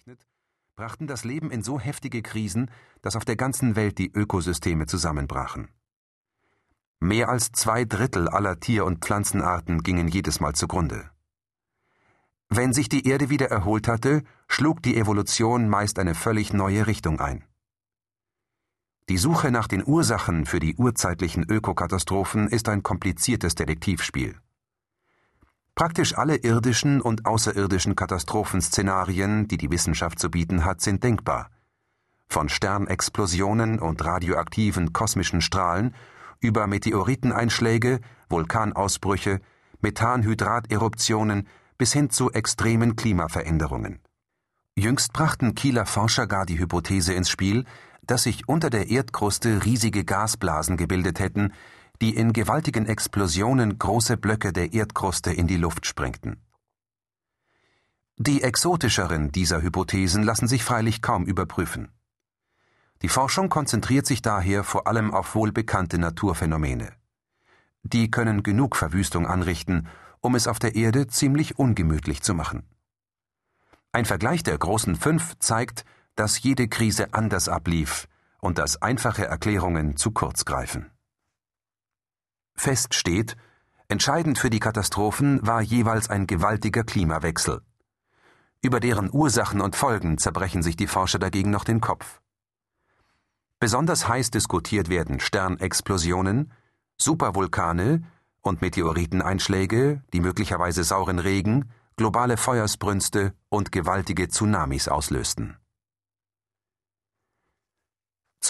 bezeichnet, brachten das Leben in so heftige Krisen, dass auf der ganzen Welt die Ökosysteme zusammenbrachen. Mehr als zwei Drittel aller Tier- und Pflanzenarten gingen jedes Mal zugrunde. Wenn sich die Erde wieder erholt hatte, schlug die Evolution meist eine völlig neue Richtung ein. Die Suche nach den Ursachen für die urzeitlichen Ökokatastrophen ist ein kompliziertes Detektivspiel. Praktisch alle irdischen und außerirdischen Katastrophenszenarien, die die Wissenschaft zu bieten hat, sind denkbar. Von Sternexplosionen und radioaktiven kosmischen Strahlen über Meteoriteneinschläge, Vulkanausbrüche, Methanhydrateruptionen bis hin zu extremen Klimaveränderungen. Jüngst brachten Kieler Forscher gar die Hypothese ins Spiel, dass sich unter der Erdkruste riesige Gasblasen gebildet hätten, die in gewaltigen Explosionen große Blöcke der Erdkruste in die Luft sprengten. Die exotischeren dieser Hypothesen lassen sich freilich kaum überprüfen. Die Forschung konzentriert sich daher vor allem auf wohlbekannte Naturphänomene. Die können genug Verwüstung anrichten, um es auf der Erde ziemlich ungemütlich zu machen. Ein Vergleich der großen fünf zeigt, dass jede Krise anders ablief und dass einfache Erklärungen zu kurz greifen. Fest steht, entscheidend für die Katastrophen war jeweils ein gewaltiger Klimawechsel. Über deren Ursachen und Folgen zerbrechen sich die Forscher dagegen noch den Kopf. Besonders heiß diskutiert werden Sternexplosionen, Supervulkane und Meteoriteneinschläge, die möglicherweise sauren Regen, globale Feuersbrünste und gewaltige Tsunamis auslösten.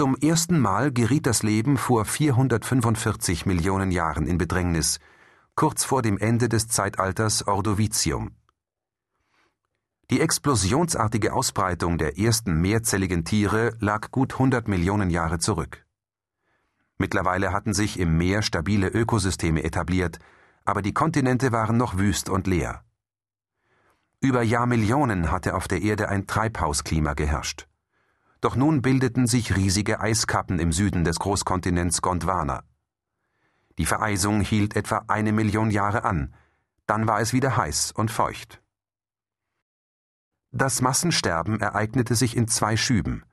Zum ersten Mal geriet das Leben vor 445 Millionen Jahren in Bedrängnis, kurz vor dem Ende des Zeitalters Ordovizium. Die explosionsartige Ausbreitung der ersten mehrzelligen Tiere lag gut 100 Millionen Jahre zurück. Mittlerweile hatten sich im Meer stabile Ökosysteme etabliert, aber die Kontinente waren noch wüst und leer. Über Jahrmillionen hatte auf der Erde ein Treibhausklima geherrscht. Doch nun bildeten sich riesige Eiskappen im Süden des Großkontinents Gondwana. Die Vereisung hielt etwa eine Million Jahre an, dann war es wieder heiß und feucht. Das Massensterben ereignete sich in zwei Schüben.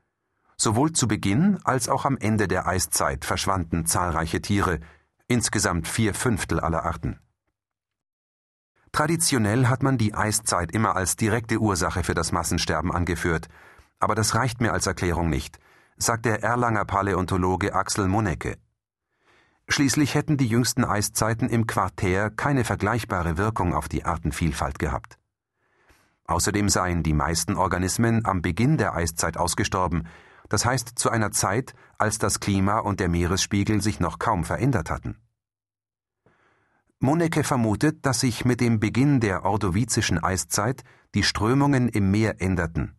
Sowohl zu Beginn als auch am Ende der Eiszeit verschwanden zahlreiche Tiere, insgesamt vier Fünftel aller Arten. Traditionell hat man die Eiszeit immer als direkte Ursache für das Massensterben angeführt, aber das reicht mir als Erklärung nicht, sagt der Erlanger Paläontologe Axel Monecke. Schließlich hätten die jüngsten Eiszeiten im Quartär keine vergleichbare Wirkung auf die Artenvielfalt gehabt. Außerdem seien die meisten Organismen am Beginn der Eiszeit ausgestorben, das heißt zu einer Zeit, als das Klima und der Meeresspiegel sich noch kaum verändert hatten. Monecke vermutet, dass sich mit dem Beginn der ordovizischen Eiszeit die Strömungen im Meer änderten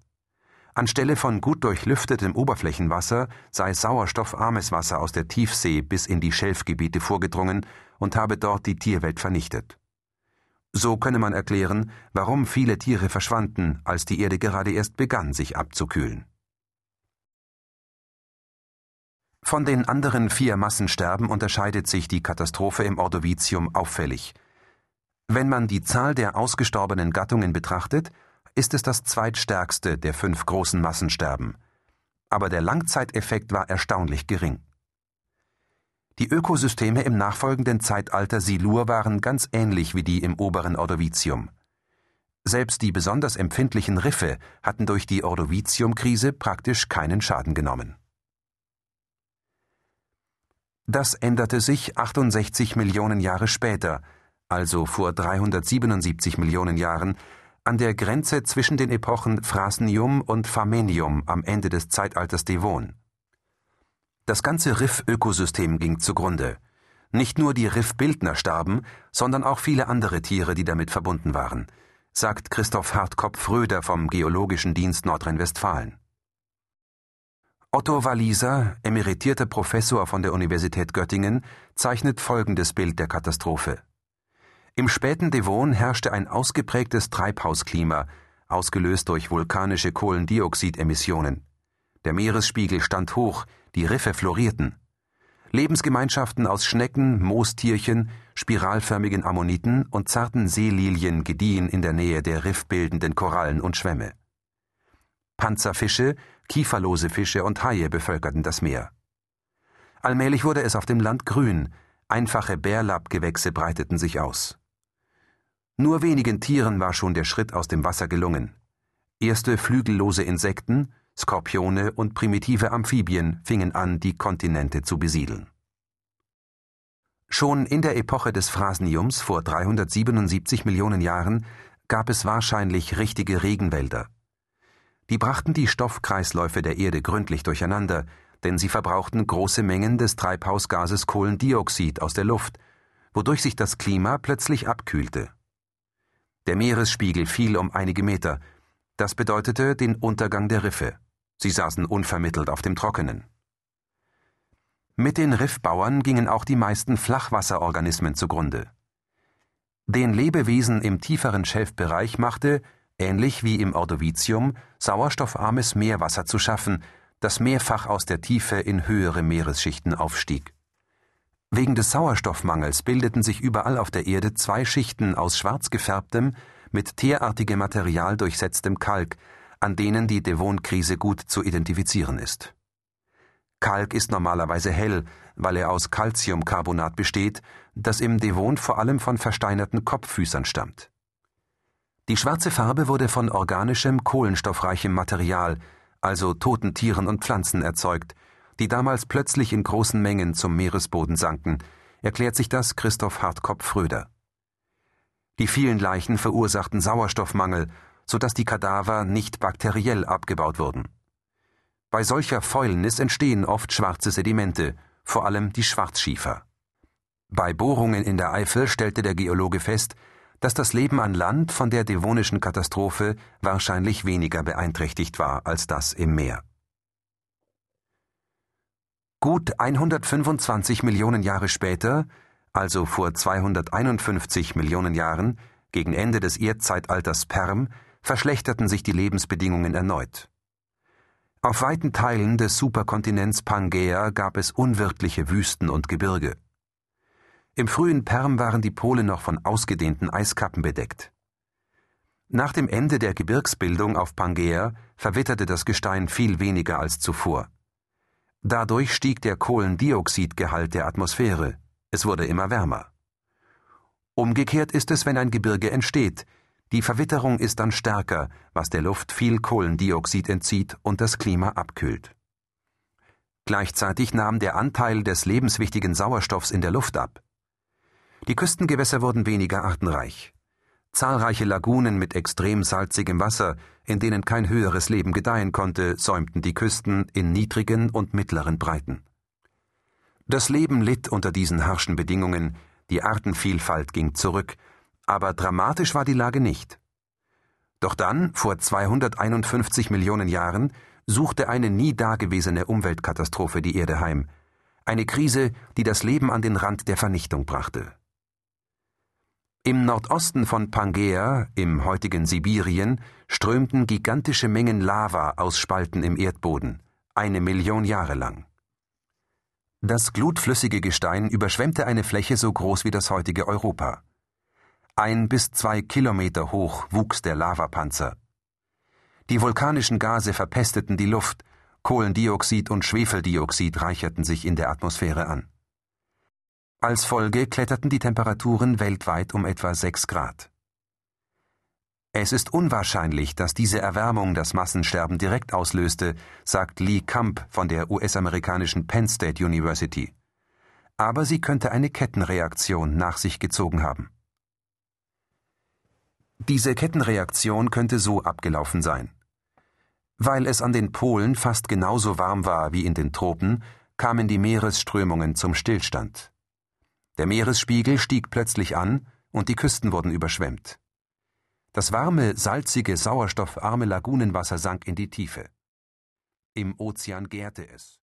Anstelle von gut durchlüftetem Oberflächenwasser sei sauerstoffarmes Wasser aus der Tiefsee bis in die Schelfgebiete vorgedrungen und habe dort die Tierwelt vernichtet. So könne man erklären, warum viele Tiere verschwanden, als die Erde gerade erst begann, sich abzukühlen. Von den anderen vier Massensterben unterscheidet sich die Katastrophe im Ordovizium auffällig. Wenn man die Zahl der ausgestorbenen Gattungen betrachtet, ist es das zweitstärkste der fünf großen Massensterben. Aber der Langzeiteffekt war erstaunlich gering. Die Ökosysteme im nachfolgenden Zeitalter Silur waren ganz ähnlich wie die im oberen Ordovizium. Selbst die besonders empfindlichen Riffe hatten durch die Ordovizium-Krise praktisch keinen Schaden genommen. Das änderte sich 68 Millionen Jahre später, also vor 377 Millionen Jahren, an der Grenze zwischen den Epochen Phrasnium und Pharmenium am Ende des Zeitalters Devon. Das ganze Riffökosystem ging zugrunde. Nicht nur die Riffbildner starben, sondern auch viele andere Tiere, die damit verbunden waren, sagt Christoph Hartkopf-Röder vom Geologischen Dienst Nordrhein-Westfalen. Otto Walliser, emeritierter Professor von der Universität Göttingen, zeichnet folgendes Bild der Katastrophe. Im späten Devon herrschte ein ausgeprägtes Treibhausklima, ausgelöst durch vulkanische Kohlendioxidemissionen. Der Meeresspiegel stand hoch, die Riffe florierten. Lebensgemeinschaften aus Schnecken, Moostierchen, spiralförmigen Ammoniten und zarten Seelilien gediehen in der Nähe der riffbildenden Korallen und Schwämme. Panzerfische, kieferlose Fische und Haie bevölkerten das Meer. Allmählich wurde es auf dem Land grün, einfache Bärlappgewächse breiteten sich aus. Nur wenigen Tieren war schon der Schritt aus dem Wasser gelungen. Erste flügellose Insekten, Skorpione und primitive Amphibien fingen an, die Kontinente zu besiedeln. Schon in der Epoche des Phrasniums vor 377 Millionen Jahren gab es wahrscheinlich richtige Regenwälder. Die brachten die Stoffkreisläufe der Erde gründlich durcheinander, denn sie verbrauchten große Mengen des Treibhausgases Kohlendioxid aus der Luft, wodurch sich das Klima plötzlich abkühlte. Der Meeresspiegel fiel um einige Meter. Das bedeutete den Untergang der Riffe. Sie saßen unvermittelt auf dem Trockenen. Mit den Riffbauern gingen auch die meisten Flachwasserorganismen zugrunde. Den Lebewesen im tieferen Schelfbereich machte, ähnlich wie im Ordovizium, sauerstoffarmes Meerwasser zu schaffen, das mehrfach aus der Tiefe in höhere Meeresschichten aufstieg. Wegen des Sauerstoffmangels bildeten sich überall auf der Erde zwei Schichten aus schwarz gefärbtem, mit teerartigem Material durchsetztem Kalk, an denen die Devon-Krise gut zu identifizieren ist. Kalk ist normalerweise hell, weil er aus Calciumcarbonat besteht, das im Devon vor allem von versteinerten Kopffüßern stammt. Die schwarze Farbe wurde von organischem, kohlenstoffreichem Material, also toten Tieren und Pflanzen, erzeugt, die damals plötzlich in großen Mengen zum Meeresboden sanken, erklärt sich das Christoph Hartkopf Fröder. Die vielen Leichen verursachten Sauerstoffmangel, so dass die Kadaver nicht bakteriell abgebaut wurden. Bei solcher Fäulnis entstehen oft schwarze Sedimente, vor allem die Schwarzschiefer. Bei Bohrungen in der Eifel stellte der Geologe fest, dass das Leben an Land von der devonischen Katastrophe wahrscheinlich weniger beeinträchtigt war als das im Meer. Gut 125 Millionen Jahre später, also vor 251 Millionen Jahren, gegen Ende des Erdzeitalters Perm, verschlechterten sich die Lebensbedingungen erneut. Auf weiten Teilen des Superkontinents Pangäa gab es unwirtliche Wüsten und Gebirge. Im frühen Perm waren die Pole noch von ausgedehnten Eiskappen bedeckt. Nach dem Ende der Gebirgsbildung auf Pangäa verwitterte das Gestein viel weniger als zuvor. Dadurch stieg der Kohlendioxidgehalt der Atmosphäre, es wurde immer wärmer. Umgekehrt ist es, wenn ein Gebirge entsteht, die Verwitterung ist dann stärker, was der Luft viel Kohlendioxid entzieht und das Klima abkühlt. Gleichzeitig nahm der Anteil des lebenswichtigen Sauerstoffs in der Luft ab. Die Küstengewässer wurden weniger artenreich. Zahlreiche Lagunen mit extrem salzigem Wasser, in denen kein höheres Leben gedeihen konnte, säumten die Küsten in niedrigen und mittleren Breiten. Das Leben litt unter diesen harschen Bedingungen, die Artenvielfalt ging zurück, aber dramatisch war die Lage nicht. Doch dann, vor 251 Millionen Jahren, suchte eine nie dagewesene Umweltkatastrophe die Erde heim, eine Krise, die das Leben an den Rand der Vernichtung brachte. Im Nordosten von Pangäa, im heutigen Sibirien, strömten gigantische Mengen Lava aus Spalten im Erdboden, eine Million Jahre lang. Das glutflüssige Gestein überschwemmte eine Fläche so groß wie das heutige Europa. Ein bis zwei Kilometer hoch wuchs der Lavapanzer. Die vulkanischen Gase verpesteten die Luft, Kohlendioxid und Schwefeldioxid reicherten sich in der Atmosphäre an. Als Folge kletterten die Temperaturen weltweit um etwa sechs Grad. Es ist unwahrscheinlich, dass diese Erwärmung das Massensterben direkt auslöste, sagt Lee Kamp von der US-amerikanischen Penn State University. Aber sie könnte eine Kettenreaktion nach sich gezogen haben. Diese Kettenreaktion könnte so abgelaufen sein. Weil es an den Polen fast genauso warm war wie in den Tropen, kamen die Meeresströmungen zum Stillstand. Der Meeresspiegel stieg plötzlich an und die Küsten wurden überschwemmt. Das warme, salzige, sauerstoffarme Lagunenwasser sank in die Tiefe. Im Ozean gärte es.